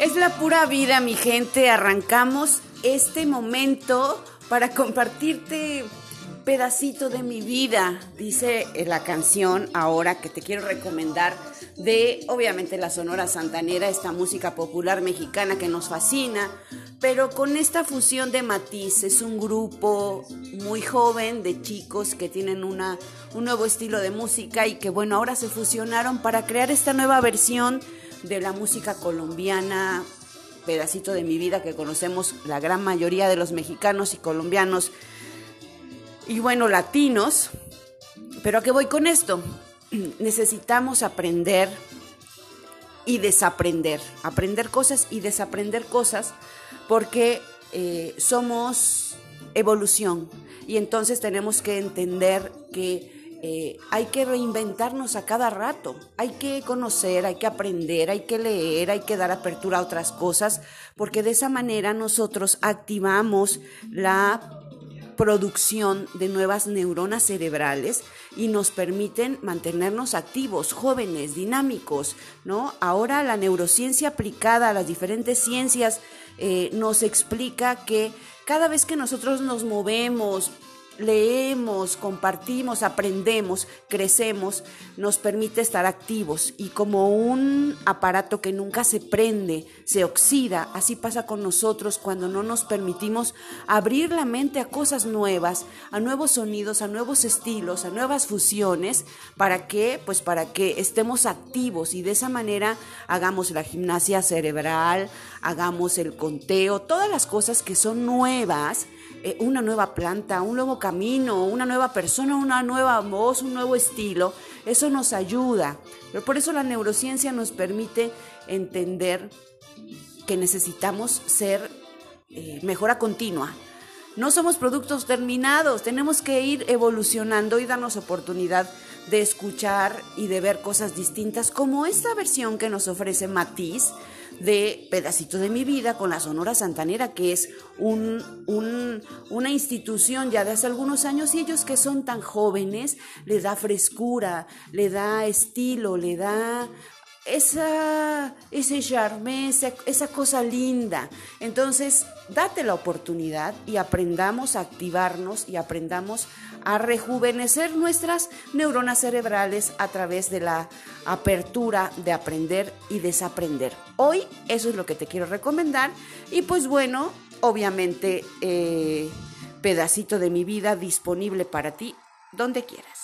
Es la pura vida, mi gente. Arrancamos este momento para compartirte pedacito de mi vida, dice la canción ahora que te quiero recomendar de obviamente la Sonora Santanera, esta música popular mexicana que nos fascina, pero con esta fusión de matiz, es un grupo muy joven de chicos que tienen una, un nuevo estilo de música y que bueno, ahora se fusionaron para crear esta nueva versión de la música colombiana, pedacito de mi vida que conocemos la gran mayoría de los mexicanos y colombianos y bueno, latinos. Pero ¿a qué voy con esto? Necesitamos aprender y desaprender, aprender cosas y desaprender cosas porque eh, somos evolución y entonces tenemos que entender que eh, hay que reinventarnos a cada rato, hay que conocer, hay que aprender, hay que leer, hay que dar apertura a otras cosas, porque de esa manera nosotros activamos la producción de nuevas neuronas cerebrales y nos permiten mantenernos activos, jóvenes, dinámicos, ¿no? Ahora la neurociencia aplicada a las diferentes ciencias eh, nos explica que cada vez que nosotros nos movemos, leemos, compartimos, aprendemos, crecemos, nos permite estar activos y como un aparato que nunca se prende, se oxida, así pasa con nosotros cuando no nos permitimos abrir la mente a cosas nuevas, a nuevos sonidos, a nuevos estilos, a nuevas fusiones, ¿para qué? Pues para que estemos activos y de esa manera hagamos la gimnasia cerebral, hagamos el conteo, todas las cosas que son nuevas eh, una nueva planta, un nuevo camino, una nueva persona, una nueva voz, un nuevo estilo. Eso nos ayuda. Pero por eso la neurociencia nos permite entender que necesitamos ser eh, mejora continua. No somos productos terminados, tenemos que ir evolucionando y darnos oportunidad de escuchar y de ver cosas distintas, como esta versión que nos ofrece Matiz de Pedacito de mi vida con la Sonora Santanera, que es un, una institución ya de hace algunos años y ellos que son tan jóvenes, le da frescura, le da estilo, le da esa, ese charme, esa, cosa linda. Entonces, date la oportunidad y aprendamos a activarnos y aprendamos a rejuvenecer nuestras neuronas cerebrales a través de la apertura de aprender y desaprender. Hoy eso es lo que te quiero recomendar y pues bueno, obviamente, eh, pedacito de mi vida disponible para ti donde quieras.